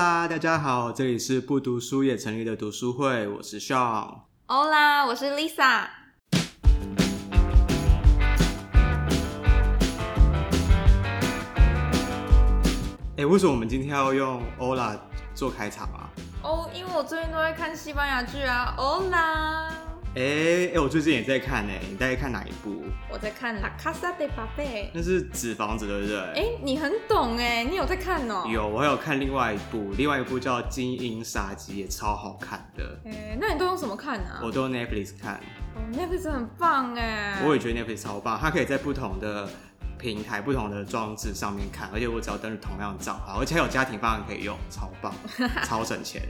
Hola，大家好，这里是不读书也成立的读书会，我是 Sean。Hola，我是 Lisa。哎，为什么我们今天要用 Hola 做开场啊？哦，oh, 因为我最近都在看西班牙剧啊，Hola。哎哎，我最近也在看哎，你大概看哪一部？我在看《La Casa de Papel》。那是纸房子，对不对？哎，你很懂哎，你有在看哦？有，我还有看另外一部，另外一部叫《精英杀机》，也超好看的。哎，那你都用什么看啊？我都用 Netflix 看。哦，Netflix 很棒哎。我也觉得 Netflix 超棒，它可以在不同的。平台不同的装置上面看，而且我只要登录同样的账号，而且还有家庭方案可以用，超棒，超省钱。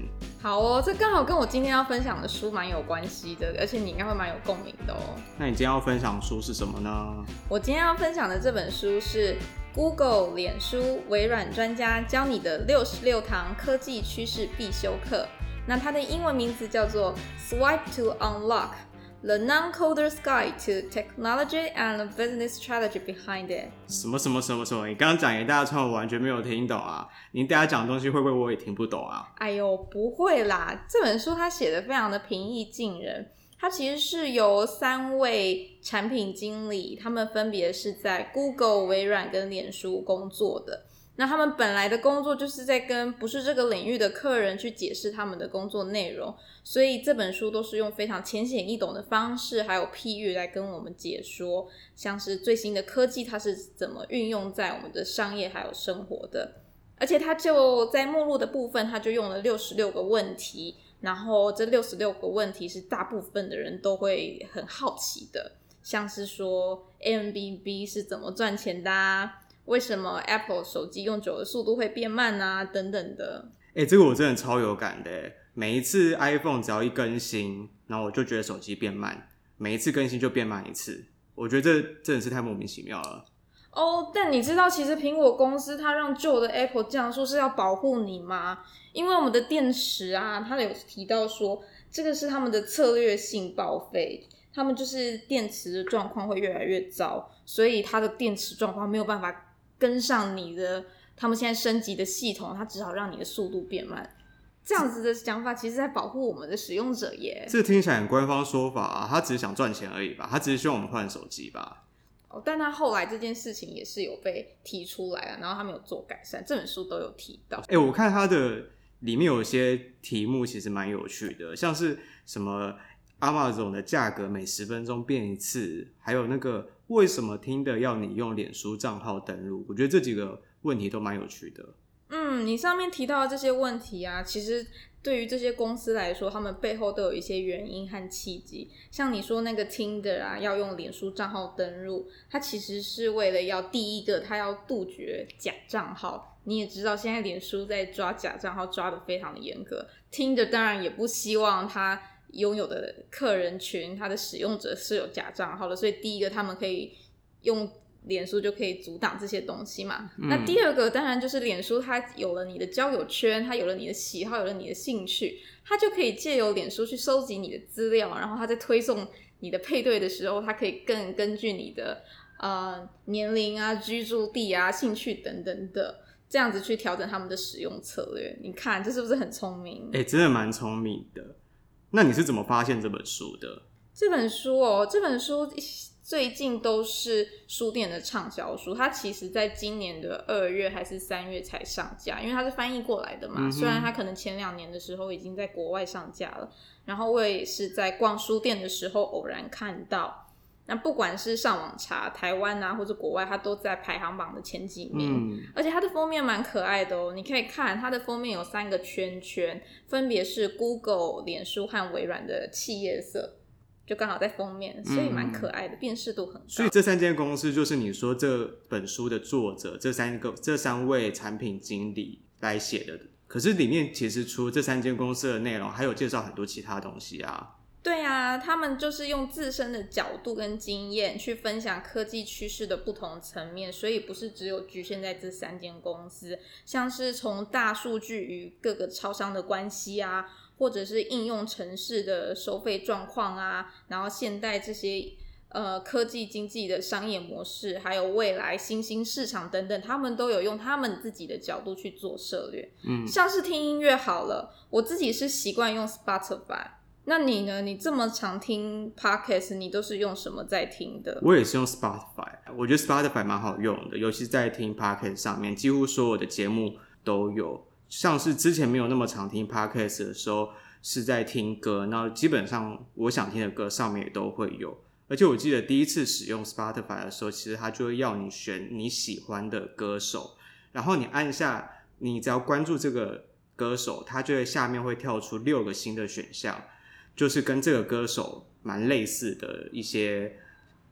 好哦，这刚好跟我今天要分享的书蛮有关系的，而且你应该会蛮有共鸣的哦。那你今天要分享的书是什么呢？我今天要分享的这本书是 Google、脸书、微软专家教你的六十六堂科技趋势必修课。那它的英文名字叫做 Swipe to Unlock。The Non-Coder's Guide to Technology and the Business Strategy Behind It。什么什么什么什么？你刚刚讲一大串，我完全没有听懂啊！你大家讲的东西会不会我也听不懂啊？哎呦，不会啦！这本书它写的非常的平易近人。它其实是由三位产品经理，他们分别是在 Google、微软跟脸书工作的。那他们本来的工作就是在跟不是这个领域的客人去解释他们的工作内容，所以这本书都是用非常浅显易懂的方式，还有譬喻来跟我们解说，像是最新的科技它是怎么运用在我们的商业还有生活的。而且它就在目录的部分，它就用了六十六个问题，然后这六十六个问题是大部分的人都会很好奇的，像是说 M B B 是怎么赚钱的啊？为什么 Apple 手机用久的速度会变慢啊？等等的。哎、欸，这个我真的超有感的。每一次 iPhone 只要一更新，然后我就觉得手机变慢，每一次更新就变慢一次。我觉得这真的是太莫名其妙了。哦，但你知道其实苹果公司它让旧的 Apple 降速是要保护你吗？因为我们的电池啊，它有提到说这个是他们的策略性报废，他们就是电池的状况会越来越糟，所以它的电池状况没有办法。跟上你的，他们现在升级的系统，它只好让你的速度变慢。这样子的想法，其实在保护我们的使用者耶。这听起来很官方说法啊，他只是想赚钱而已吧？他只是希望我们换手机吧？哦，但他后来这件事情也是有被提出来了，然后他们有做改善，这本书都有提到。哎、欸，我看他的里面有些题目其实蛮有趣的，像是什么 Amazon 的价格每十分钟变一次，还有那个。为什么 Tinder 要你用脸书账号登录？我觉得这几个问题都蛮有趣的。嗯，你上面提到的这些问题啊，其实对于这些公司来说，他们背后都有一些原因和契机。像你说那个 Tinder 啊，要用脸书账号登录，它其实是为了要第一个，它要杜绝假账号。你也知道，现在脸书在抓假账号抓得非常的严格，Tinder 当然也不希望它。拥有的客人群，他的使用者是有假账号的，所以第一个他们可以用脸书就可以阻挡这些东西嘛。嗯、那第二个当然就是脸书，它有了你的交友圈，它有了你的喜好，有了你的兴趣，它就可以借由脸书去收集你的资料，然后它在推送你的配对的时候，它可以更根据你的呃年龄啊、居住地啊、兴趣等等的，这样子去调整他们的使用策略。你看这是不是很聪明？哎、欸，真的蛮聪明的。那你是怎么发现这本书的？这本书哦，这本书最近都是书店的畅销书。它其实在今年的二月还是三月才上架，因为它是翻译过来的嘛。嗯。虽然它可能前两年的时候已经在国外上架了，然后我也是在逛书店的时候偶然看到。那不管是上网查台湾啊，或者国外，它都在排行榜的前几名。嗯，而且它的封面蛮可爱的哦，你可以看它的封面有三个圈圈，分别是 Google、脸书和微软的企业色，就刚好在封面，所以蛮可爱的，辨识度很高。所以这三间公司就是你说这本书的作者，这三个这三位产品经理来写的。可是里面其实除了这三间公司的内容，还有介绍很多其他东西啊。对啊，他们就是用自身的角度跟经验去分享科技趋势的不同层面，所以不是只有局限在这三间公司，像是从大数据与各个超商的关系啊，或者是应用城市的收费状况啊，然后现代这些呃科技经济的商业模式，还有未来新兴市场等等，他们都有用他们自己的角度去做策略。嗯，像是听音乐好了，我自己是习惯用 Spotify。那你呢？你这么常听 Podcast，你都是用什么在听的？我也是用 Spotify，我觉得 Spotify 蛮好用的，尤其是在听 Podcast 上面，几乎所有的节目都有。像是之前没有那么常听 Podcast 的时候，是在听歌，那基本上我想听的歌上面也都会有。而且我记得第一次使用 Spotify 的时候，其实它就会要你选你喜欢的歌手，然后你按下，你只要关注这个歌手，它就会下面会跳出六个新的选项。就是跟这个歌手蛮类似的一些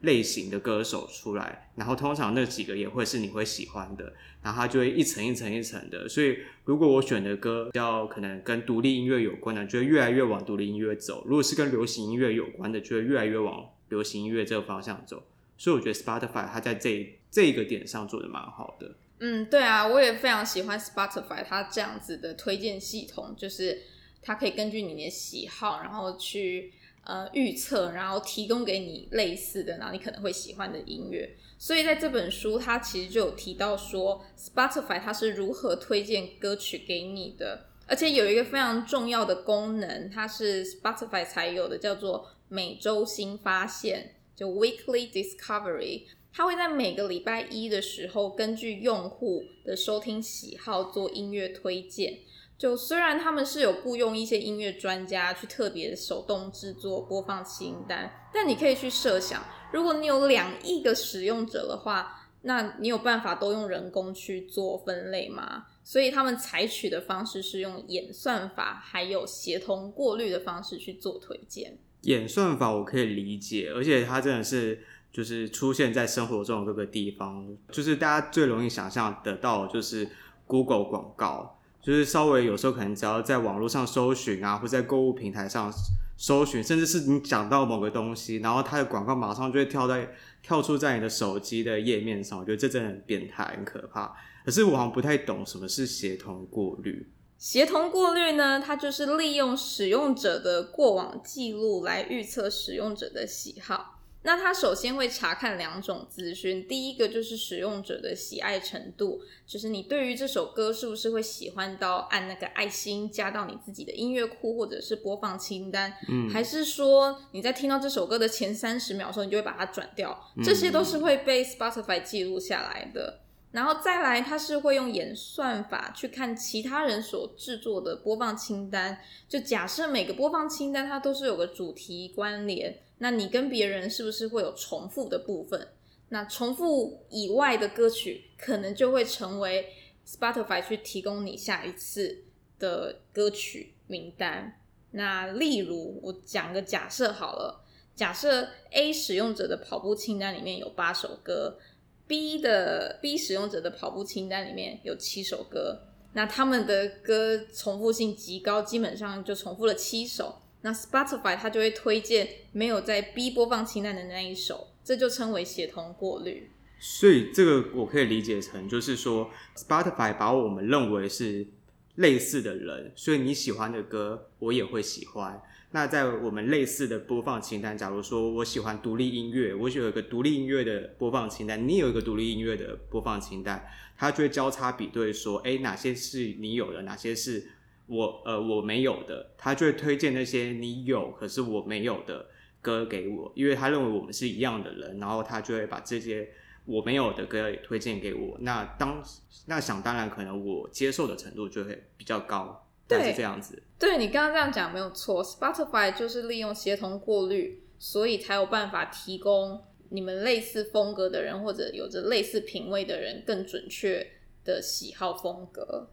类型的歌手出来，然后通常那几个也会是你会喜欢的，然后它就会一层一层一层的。所以如果我选的歌要可能跟独立音乐有关的，就会越来越往独立音乐走；如果是跟流行音乐有关的，就会越来越往流行音乐这个方向走。所以我觉得 Spotify 它在这这一个点上做的蛮好的。嗯，对啊，我也非常喜欢 Spotify 它这样子的推荐系统，就是。它可以根据你的喜好，然后去呃预测，然后提供给你类似的，然后你可能会喜欢的音乐。所以在这本书，它其实就有提到说，Spotify 它是如何推荐歌曲给你的，而且有一个非常重要的功能，它是 Spotify 才有的，叫做每周新发现，就 Weekly Discovery。它会在每个礼拜一的时候，根据用户的收听喜好做音乐推荐。就虽然他们是有雇佣一些音乐专家去特别手动制作播放清单，但你可以去设想，如果你有两亿个使用者的话，那你有办法都用人工去做分类吗？所以他们采取的方式是用演算法还有协同过滤的方式去做推荐。演算法我可以理解，而且它真的是就是出现在生活中的各个地方，就是大家最容易想象得到就是 Google 广告。就是稍微有时候可能只要在网络上搜寻啊，或在购物平台上搜寻，甚至是你讲到某个东西，然后它的广告马上就会跳在跳出在你的手机的页面上。我觉得这真的很变态，很可怕。可是我好像不太懂什么是协同过滤。协同过滤呢，它就是利用使用者的过往记录来预测使用者的喜好。那它首先会查看两种资讯，第一个就是使用者的喜爱程度，就是你对于这首歌是不是会喜欢到按那个爱心加到你自己的音乐库或者是播放清单，嗯，还是说你在听到这首歌的前三十秒的时候，你就会把它转掉，这些都是会被 Spotify 记录下来的。然后再来，它是会用演算法去看其他人所制作的播放清单，就假设每个播放清单它都是有个主题关联。那你跟别人是不是会有重复的部分？那重复以外的歌曲，可能就会成为 Spotify 去提供你下一次的歌曲名单。那例如，我讲个假设好了，假设 A 使用者的跑步清单里面有八首歌，B 的 B 使用者的跑步清单里面有七首歌，那他们的歌重复性极高，基本上就重复了七首。那 Spotify 它就会推荐没有在 B 播放清单的那一首，这就称为协同过滤。所以这个我可以理解成，就是说 Spotify 把我们认为是类似的人，所以你喜欢的歌我也会喜欢。那在我们类似的播放清单，假如说我喜欢独立音乐，我有一个独立音乐的播放清单，你有一个独立音乐的播放清单，它就会交叉比对说，诶，哪些是你有的，哪些是。我呃我没有的，他就会推荐那些你有可是我没有的歌给我，因为他认为我们是一样的人，然后他就会把这些我没有的歌也推荐给我。那当那想当然，可能我接受的程度就会比较高，但是这样子。对，对你刚刚这样讲没有错，Spotify 就是利用协同过滤，所以才有办法提供你们类似风格的人或者有着类似品味的人更准确的喜好风格。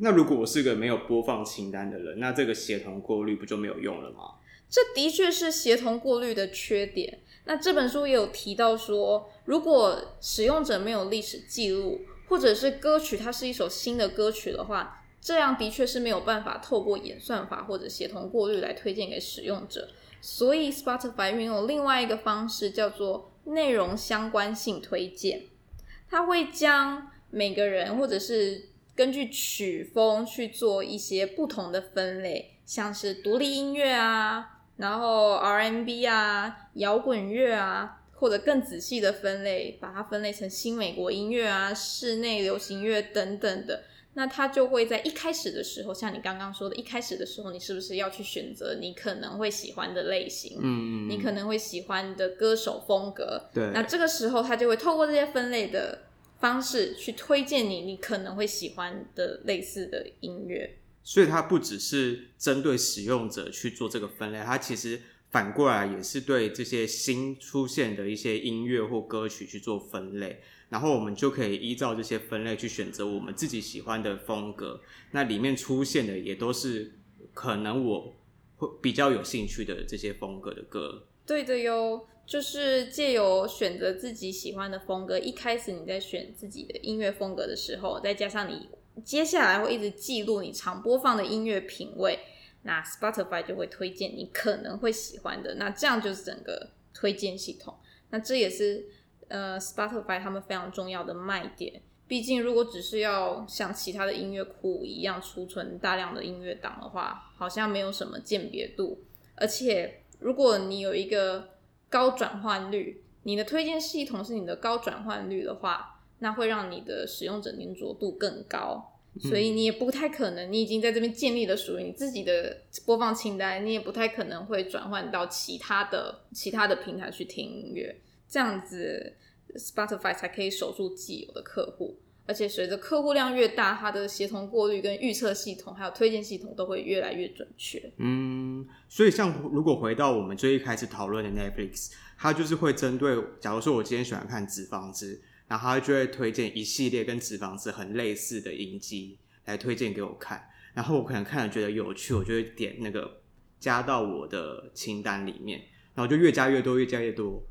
那如果我是个没有播放清单的人，那这个协同过滤不就没有用了吗？这的确是协同过滤的缺点。那这本书也有提到说，如果使用者没有历史记录，或者是歌曲它是一首新的歌曲的话，这样的确是没有办法透过演算法或者协同过滤来推荐给使用者。所以 Spotify 运用另外一个方式，叫做内容相关性推荐，它会将每个人或者是根据曲风去做一些不同的分类，像是独立音乐啊，然后 R&B 啊，摇滚乐啊，或者更仔细的分类，把它分类成新美国音乐啊、室内流行乐等等的。那它就会在一开始的时候，像你刚刚说的，一开始的时候，你是不是要去选择你可能会喜欢的类型？嗯，你可能会喜欢的歌手风格。对。那这个时候，它就会透过这些分类的方式去推荐你，你可能会喜欢的类似的音乐。所以它不只是针对使用者去做这个分类，它其实反过来也是对这些新出现的一些音乐或歌曲去做分类。然后我们就可以依照这些分类去选择我们自己喜欢的风格，那里面出现的也都是可能我会比较有兴趣的这些风格的歌。对的哟，就是借由选择自己喜欢的风格，一开始你在选自己的音乐风格的时候，再加上你接下来会一直记录你常播放的音乐品味，那 Spotify 就会推荐你可能会喜欢的，那这样就是整个推荐系统，那这也是。呃，Spotify 他们非常重要的卖点，毕竟如果只是要像其他的音乐库一样储存大量的音乐档的话，好像没有什么鉴别度。而且，如果你有一个高转换率，你的推荐系统是你的高转换率的话，那会让你的使用者粘着度更高。所以你也不太可能，你已经在这边建立了属于你自己的播放清单，你也不太可能会转换到其他的其他的平台去听音乐。这样子，Spotify 才可以守住既有的客户，而且随着客户量越大，它的协同过滤跟预测系统还有推荐系统都会越来越准确。嗯，所以像如果回到我们最一开始讨论的 Netflix，它就是会针对，假如说我今天喜欢看纸房子，然后它就会推荐一系列跟纸房子很类似的影集来推荐给我看，然后我可能看了觉得有趣，我就会点那个加到我的清单里面，然后就越加越多，越加越多。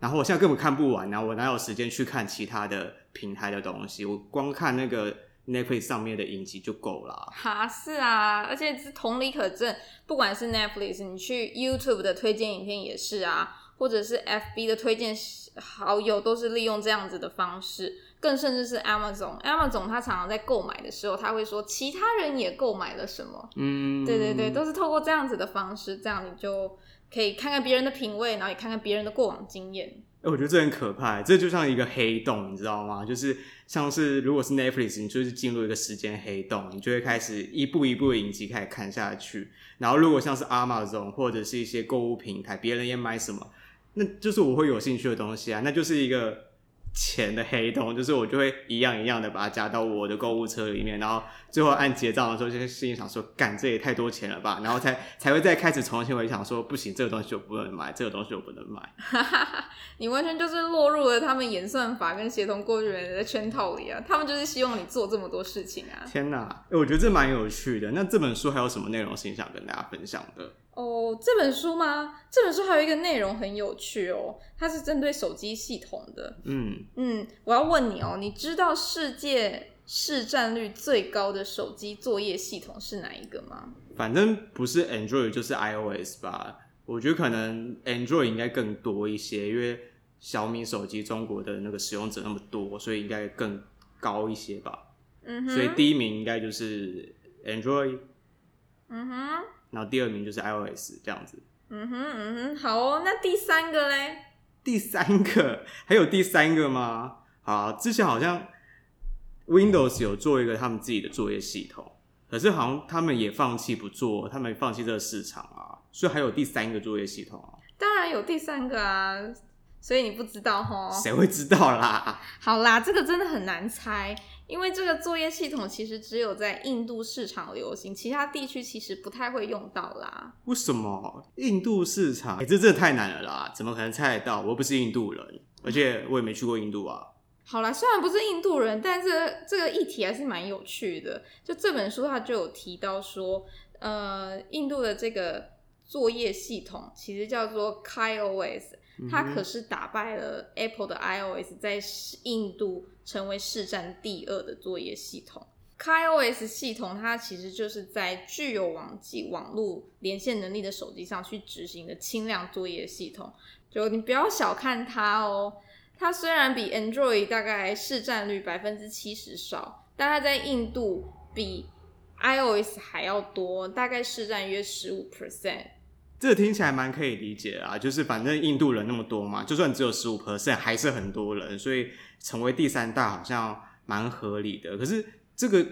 然后我现在根本看不完，然后我哪有时间去看其他的平台的东西？我光看那个 Netflix 上面的影集就够了。哈，是啊，而且是同理可证，不管是 Netflix，你去 YouTube 的推荐影片也是啊，或者是 FB 的推荐好友都是利用这样子的方式，更甚至是 Amazon，Amazon 他常常在购买的时候，他会说其他人也购买了什么，嗯，对对对，都是透过这样子的方式，这样你就。可以看看别人的品味，然后也看看别人的过往经验。哎，我觉得这很可怕，这就像一个黑洞，你知道吗？就是像是如果是 Netflix，你就是进入一个时间黑洞，你就会开始一步一步的影集开始看下去。然后如果像是 Amazon 或者是一些购物平台，别人也买什么，那就是我会有兴趣的东西啊，那就是一个。钱的黑洞，就是我就会一样一样的把它加到我的购物车里面，然后最后按结账的时候，就心里想说，干，这也太多钱了吧，然后才才会再开始重新回想说，不行，这个东西我不能买，这个东西我不能买。你完全就是落入了他们演算法跟协同过滤人的圈套里啊，他们就是希望你做这么多事情啊。天哪，哎，我觉得这蛮有趣的。那这本书还有什么内容是你想跟大家分享的？哦，这本书吗？这本书还有一个内容很有趣哦，它是针对手机系统的。嗯嗯，我要问你哦，你知道世界市占率最高的手机作业系统是哪一个吗？反正不是 Android 就是 iOS 吧？我觉得可能 Android 应该更多一些，因为小米手机中国的那个使用者那么多，所以应该更高一些吧。嗯哼，所以第一名应该就是 Android。嗯哼。然后第二名就是 iOS 这样子。嗯哼嗯哼，好哦。那第三个嘞？第三个还有第三个吗？好，之前好像 Windows 有做一个他们自己的作业系统，可是好像他们也放弃不做，他们放弃这个市场啊。所以还有第三个作业系统啊？当然有第三个啊，所以你不知道齁？谁会知道啦？好啦，这个真的很难猜。因为这个作业系统其实只有在印度市场流行，其他地区其实不太会用到啦。为什么印度市场？欸，这真的太难了啦！怎么可能猜得到？我又不是印度人，而且我也没去过印度啊。好啦，虽然不是印度人，但这个、这个议题还是蛮有趣的。就这本书它就有提到说，呃，印度的这个作业系统其实叫做 KaiOS。它可是打败了 Apple 的 iOS，在印度成为市占第二的作业系统。KaiOS 系统它其实就是在具有网际网络连线能力的手机上去执行的轻量作业系统。就你不要小看它哦，它虽然比 Android 大概市占率百分之七十少，但它在印度比 iOS 还要多，大概市占约十五 percent。这听起来蛮可以理解啊，就是反正印度人那么多嘛，就算只有十五 percent，还是很多人，所以成为第三大好像蛮合理的。可是这个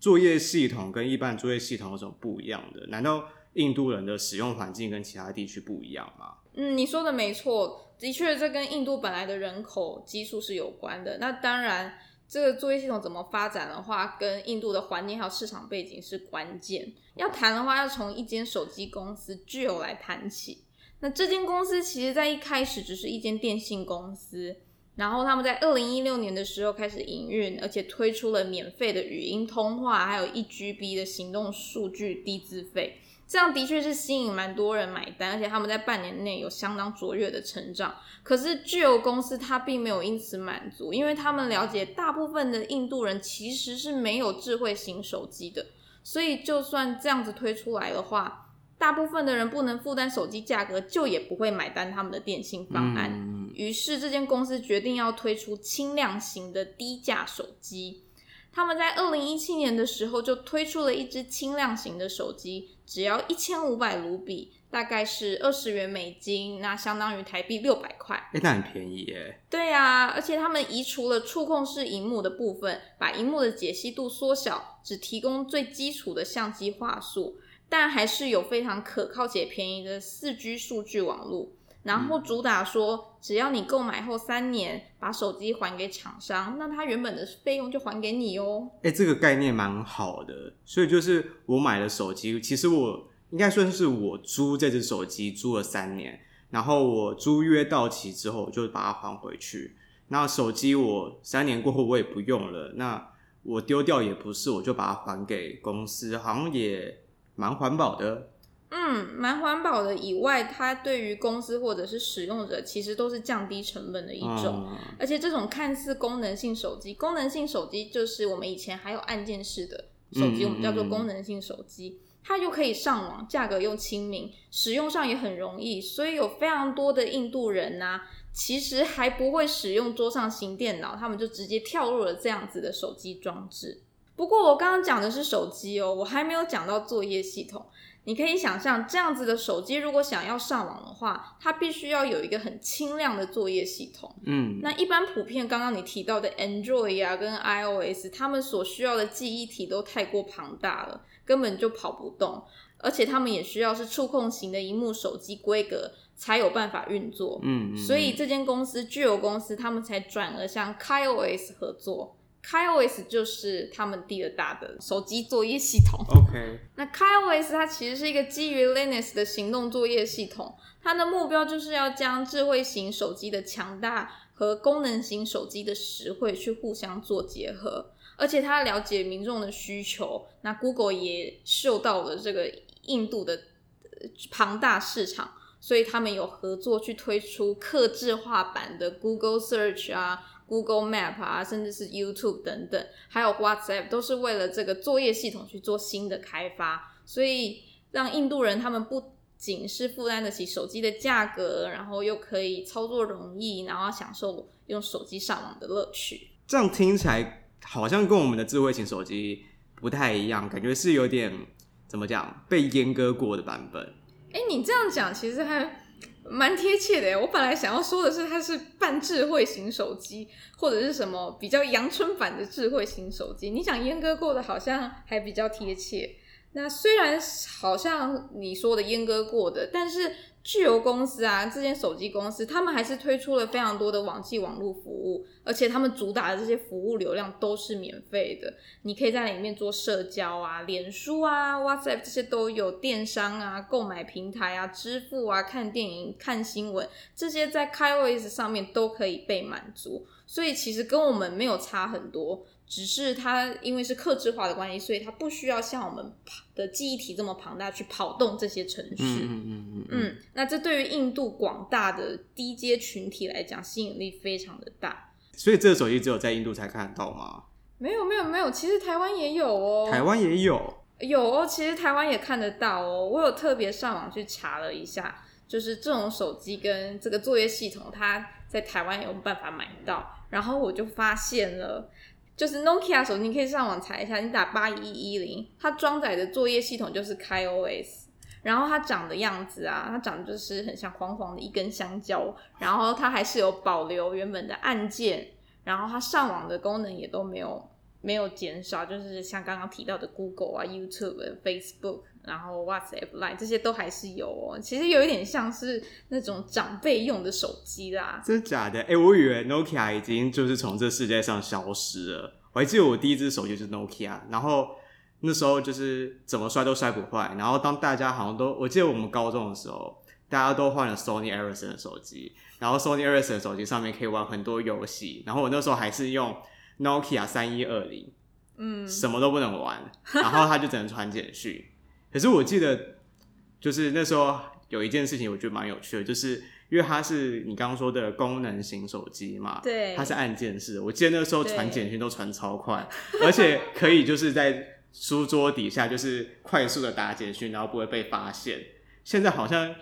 作业系统跟一般作业系统有什么不一样的？难道印度人的使用环境跟其他地区不一样吗？嗯，你说的没错，的确这跟印度本来的人口基数是有关的。那当然。这个作业系统怎么发展的话，跟印度的环境还有市场背景是关键。要谈的话，要从一间手机公司 Jio 来谈起。那这间公司其实在一开始只是一间电信公司，然后他们在二零一六年的时候开始营运，而且推出了免费的语音通话，还有一 GB 的行动数据低资费。这样的确是吸引蛮多人买单，而且他们在半年内有相当卓越的成长。可是 Jio 公司它并没有因此满足，因为他们了解大部分的印度人其实是没有智慧型手机的，所以就算这样子推出来的话，大部分的人不能负担手机价格，就也不会买单他们的电信方案。嗯。于是这间公司决定要推出轻量型的低价手机。他们在二零一七年的时候就推出了一支轻量型的手机，只要一千五百卢比，大概是二十元美金，那相当于台币六百块。哎，那很便宜耶。对呀，而且他们移除了触控式荧幕的部分，把荧幕的解析度缩小，只提供最基础的相机画素，但还是有非常可靠且便宜的四 G 数据网络。然后主打说，只要你购买后三年把手机还给厂商，那他原本的费用就还给你哦。哎，这个概念蛮好的。所以就是我买了手机，其实我应该算是我租这只手机租了三年，然后我租约到期之后，我就把它还回去。那手机我三年过后我也不用了，那我丢掉也不是，我就把它还给公司，好像也蛮环保的。嗯，蛮环保的。以外，它对于公司或者是使用者，其实都是降低成本的一种。嗯、而且，这种看似功能性手机，功能性手机就是我们以前还有按键式的手机，嗯、我们叫做功能性手机。它又可以上网，价格又亲民，使用上也很容易。所以，有非常多的印度人呐、啊，其实还不会使用桌上型电脑，他们就直接跳入了这样子的手机装置。不过，我刚刚讲的是手机哦，我还没有讲到作业系统。你可以想象，这样子的手机如果想要上网的话，它必须要有一个很轻量的作业系统。嗯，那一般普遍刚刚你提到的 Android 啊跟 iOS，他们所需要的记忆体都太过庞大了，根本就跑不动，而且他们也需要是触控型的荧幕手机规格才有办法运作。嗯，所以这间公司 Jio 公司，他们才转而向 KaiOS 合作。KaiOS 就是他们第二大的手机作业系统。OK，那 KaiOS 它其实是一个基于 Linux 的行动作业系统，它的目标就是要将智慧型手机的强大和功能型手机的实惠去互相做结合，而且它了解民众的需求。那 Google 也嗅到了这个印度的庞大市场，所以他们有合作去推出客制化版的 Google Search 啊。Google Map 啊，甚至是 YouTube 等等，还有 WhatsApp，都是为了这个作业系统去做新的开发，所以让印度人他们不仅是负担得起手机的价格，然后又可以操作容易，然后享受用手机上网的乐趣。这样听起来好像跟我们的智慧型手机不太一样，感觉是有点怎么讲被阉割过的版本。哎，你这样讲其实还。蛮贴切的，我本来想要说的是它是半智慧型手机，或者是什么比较阳春版的智慧型手机。你想阉割过的，好像还比较贴切。那虽然好像你说的阉割过的，但是。巨油公司啊，这间手机公司，他们还是推出了非常多的网际网络服务，而且他们主打的这些服务流量都是免费的。你可以在里面做社交啊，脸书啊、WhatsApp 这些都有，电商啊、购买平台啊、支付啊、看电影、看新闻，这些在 KaiOS 上面都可以被满足。所以其实跟我们没有差很多。只是它因为是克制化的关系，所以它不需要像我们的记忆体这么庞大去跑动这些程序。嗯嗯嗯嗯。嗯，那这对于印度广大的低阶群体来讲，吸引力非常的大。所以这个手机只有在印度才看得到吗？没有没有没有，其实台湾也有哦。台湾也有。有哦，其实台湾也看得到哦。我有特别上网去查了一下，就是这种手机跟这个作业系统，它在台湾有办法买到，然后我就发现了。就是 Nokia 手机，你可以上网查一下，你打八一一零，它装载的作业系统就是 KaiOS。然后它长的样子啊，它长得就是很像黄黄的一根香蕉，然后它还是有保留原本的按键，然后它上网的功能也都没有没有减少，就是像刚刚提到的 Google 啊、YouTube、Facebook，然后 WhatsApp、Line 这些都还是有哦。其实有一点像是那种长辈用的手机啦。真的假的？哎、欸，我以为 Nokia 已经就是从这世界上消失了。我还记得我第一只手机就是 Nokia，然后。那时候就是怎么摔都摔不坏，然后当大家好像都，我记得我们高中的时候，大家都换了 Sony Ericsson 的手机，然后 Sony Ericsson 的手机上面可以玩很多游戏，然后我那时候还是用 Nokia 三一二零，嗯，什么都不能玩，然后它就只能传简讯。可是我记得，就是那时候有一件事情我觉得蛮有趣的，就是因为它是你刚刚说的功能型手机嘛，对，它是按键式，我记得那时候传简讯都传超快，而且可以就是在。书桌底下就是快速的打简讯，然后不会被发现。现在好像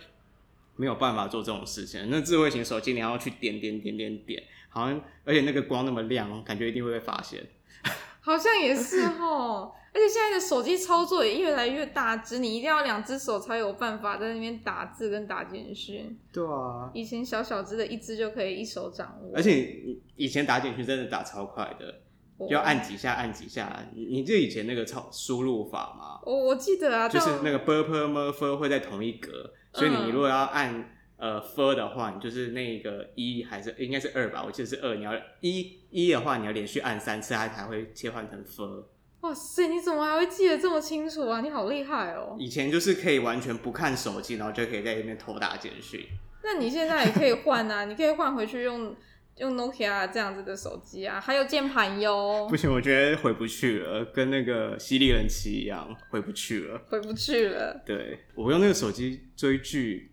没有办法做这种事情。那智慧型手机你要去点点点点点，好像而且那个光那么亮，感觉一定会被发现。好像也是齁，而且现在的手机操作也越来越大只，你一定要两只手才有办法在那边打字跟打简讯。对啊，以前小小只的一只就可以一手掌握。而且以前打简讯真的打超快的。就要按几下，按几下。你你记得以前那个操输入法吗？我我记得啊，就是那个 b p m f 会在同一格，所以你如果要按呃 f 的话，你就是那个一还是应该是二吧？我记得是二。你要一一的话，你要连续按三次，它才会切换成 f。哇塞，你怎么还会记得这么清楚啊？你好厉害哦！以前就是可以完全不看手机，然后就可以在那边偷打简讯。那你现在也可以换啊，你可以换回去用。用 Nokia 这样子的手机啊，还有键盘哟。不行，我觉得回不去了，跟那个犀利人妻一样，回不去了。回不去了。对，我用那个手机追剧，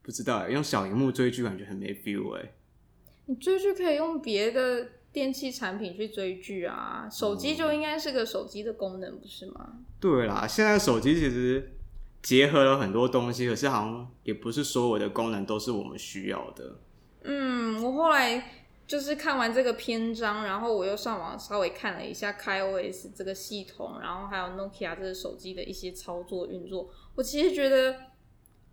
不知道用小荧幕追剧感觉很没 feel 哎。你追剧可以用别的电器产品去追剧啊，手机就应该是个手机的功能，不是吗？对啦，现在手机其实结合了很多东西，可是好像也不是所有的功能都是我们需要的。嗯，我后来。就是看完这个篇章，然后我又上网稍微看了一下 KaiOS 这个系统，然后还有 Nokia 这个手机的一些操作运作。我其实觉得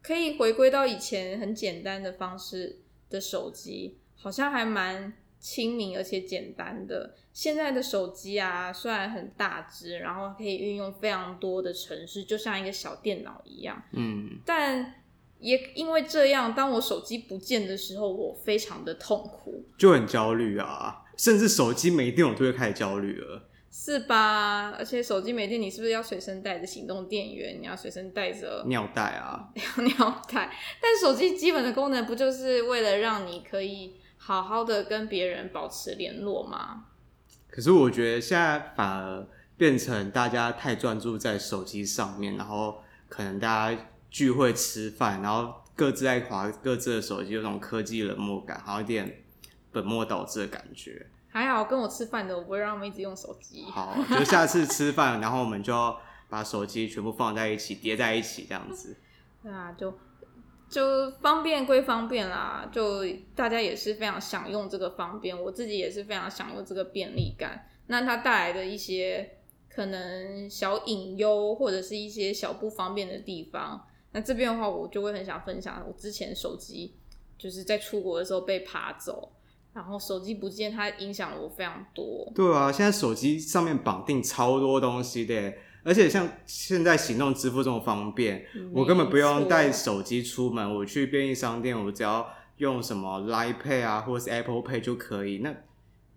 可以回归到以前很简单的方式的手机，好像还蛮亲民而且简单的。现在的手机啊，虽然很大只，然后可以运用非常多的程式，就像一个小电脑一样。嗯，但。也因为这样，当我手机不见的时候，我非常的痛苦，就很焦虑啊，甚至手机没电，我就会开始焦虑了，是吧？而且手机没电，你是不是要随身带着行动电源？你要随身带着尿袋啊，尿袋。但手机基本的功能不就是为了让你可以好好的跟别人保持联络吗？可是我觉得现在反而变成大家太专注在手机上面，然后可能大家。聚会吃饭，然后各自在划各自的手机，有种科技冷漠感，好一点本末倒置的感觉。还好跟我吃饭的，我不会让他们一直用手机。好，就下次吃饭，然后我们就把手机全部放在一起，叠在一起这样子。对啊，就就方便归方便啦，就大家也是非常享用这个方便，我自己也是非常享用这个便利感。那它带来的一些可能小隐忧，或者是一些小不方便的地方。那这边的话，我就会很想分享我之前手机就是在出国的时候被扒走，然后手机不见，它影响我非常多。对啊，现在手机上面绑定超多东西的，而且像现在行动支付这么方便，我根本不用带手机出门，我去便利商店，我只要用什么 Line Pay 啊，或者是 Apple Pay 就可以。那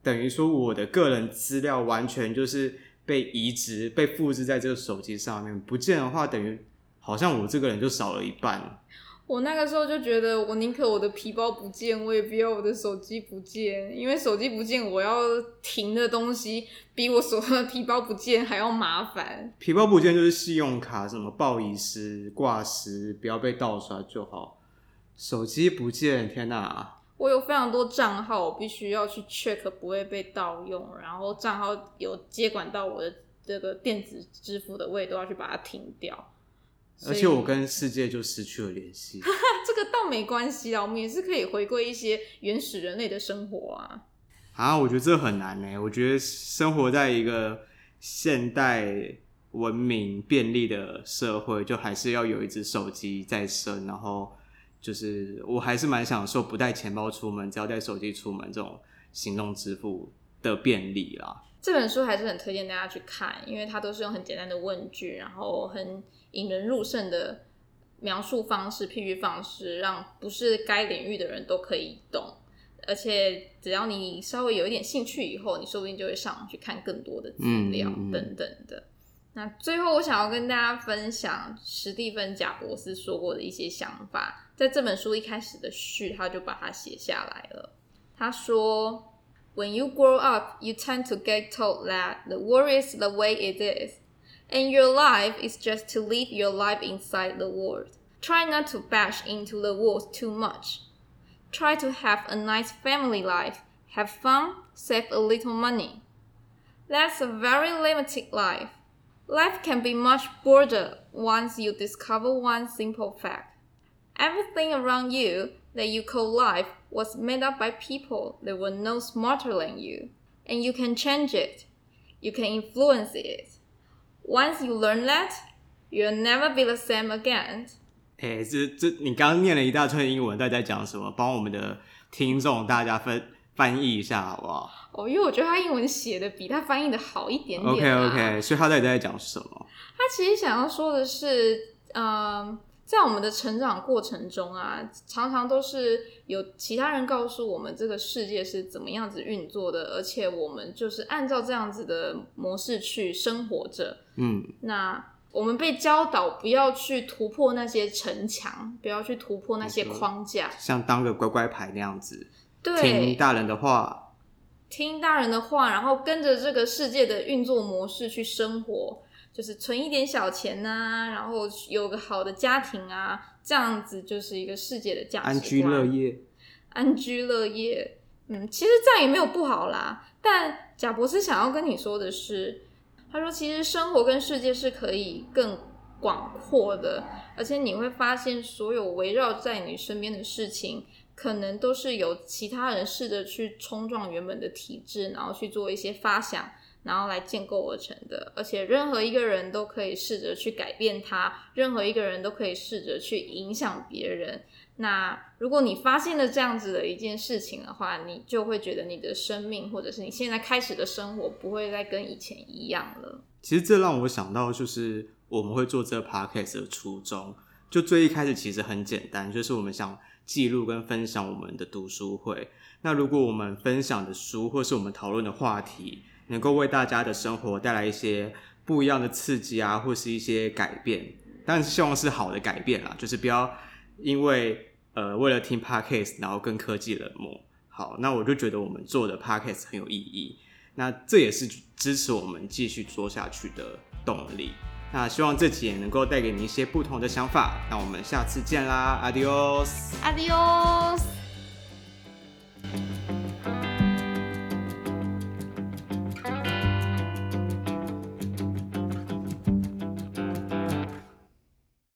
等于说我的个人资料完全就是被移植、被复制在这个手机上面，不见的话等于。好像我这个人就少了一半。我那个时候就觉得，我宁可我的皮包不见，我也不要我的手机不见，因为手机不见，我要停的东西比我手上的皮包不见还要麻烦。皮包不见就是信用卡什么报遗失、挂失，不要被盗刷就好。手机不见，天哪！我有非常多账号，我必须要去 check 不会被盗用，然后账号有接管到我的这个电子支付的，我也都要去把它停掉。而且我跟世界就失去了联系。这个倒没关系啊，我们也是可以回归一些原始人类的生活啊。啊，我觉得这很难呢。我觉得生活在一个现代文明便利的社会，就还是要有一只手机在身，然后就是我还是蛮享受不带钱包出门，只要带手机出门这种行动支付的便利啦。这本书还是很推荐大家去看，因为它都是用很简单的问句，然后很引人入胜的描述方式、譬喻方式，让不是该领域的人都可以懂。而且只要你稍微有一点兴趣，以后你说不定就会上网去看更多的资料等等的。嗯嗯嗯。那最后，我想要跟大家分享史蒂芬·贾伯斯说过的一些想法，在这本书一开始的序，他就把它写下来了。他说：“When you grow up, you tend to get told that the world is the way it is, and your life is just to live your life inside the world. Try not to bash into the walls too much.” Try to have a nice family life, have fun, save a little money. That's a very limited life. Life can be much broader once you discover one simple fact. Everything around you that you call life was made up by people that were no smarter than you. And you can change it. You can influence it. Once you learn that, you'll never be the same again. 哎、欸，这这，你刚刚念了一大串英文，大家在讲什么？帮我们的听众大家分翻译一下，好不好？哦，因为我觉得他英文写的比他翻译的好一点点。OK OK，所以他到底在讲什么？他其实想要说的是，嗯、呃，在我们的成长过程中啊，常常都是有其他人告诉我们这个世界是怎么样子运作的，而且我们就是按照这样子的模式去生活着。嗯，那。我们被教导不要去突破那些城墙，不要去突破那些框架，像当个乖乖牌那样子，对，听大人的话，听大人的话，然后跟着这个世界的运作模式去生活，就是存一点小钱啊，然后有个好的家庭啊，这样子就是一个世界的价值观，安居乐业，安居乐业，嗯，其实这样也没有不好啦。但贾博士想要跟你说的是。他说：“其实生活跟世界是可以更广阔的，而且你会发现，所有围绕在你身边的事情，可能都是有其他人试着去冲撞原本的体制，然后去做一些发想，然后来建构而成的。而且任何一个人都可以试着去改变它，任何一个人都可以试着去影响别人。”那如果你发现了这样子的一件事情的话，你就会觉得你的生命或者是你现在开始的生活不会再跟以前一样了。其实这让我想到，就是我们会做这个 podcast 的初衷，就最一开始其实很简单，就是我们想记录跟分享我们的读书会。那如果我们分享的书或是我们讨论的话题，能够为大家的生活带来一些不一样的刺激啊，或是一些改变，但是希望是好的改变啦，就是不要因为。呃，为了听 Podcast，然后跟科技冷漠。好，那我就觉得我们做的 Podcast 很有意义。那这也是支持我们继续做下去的动力。那希望这集也能够带给你一些不同的想法。那我们下次见啦，Adios，Adios。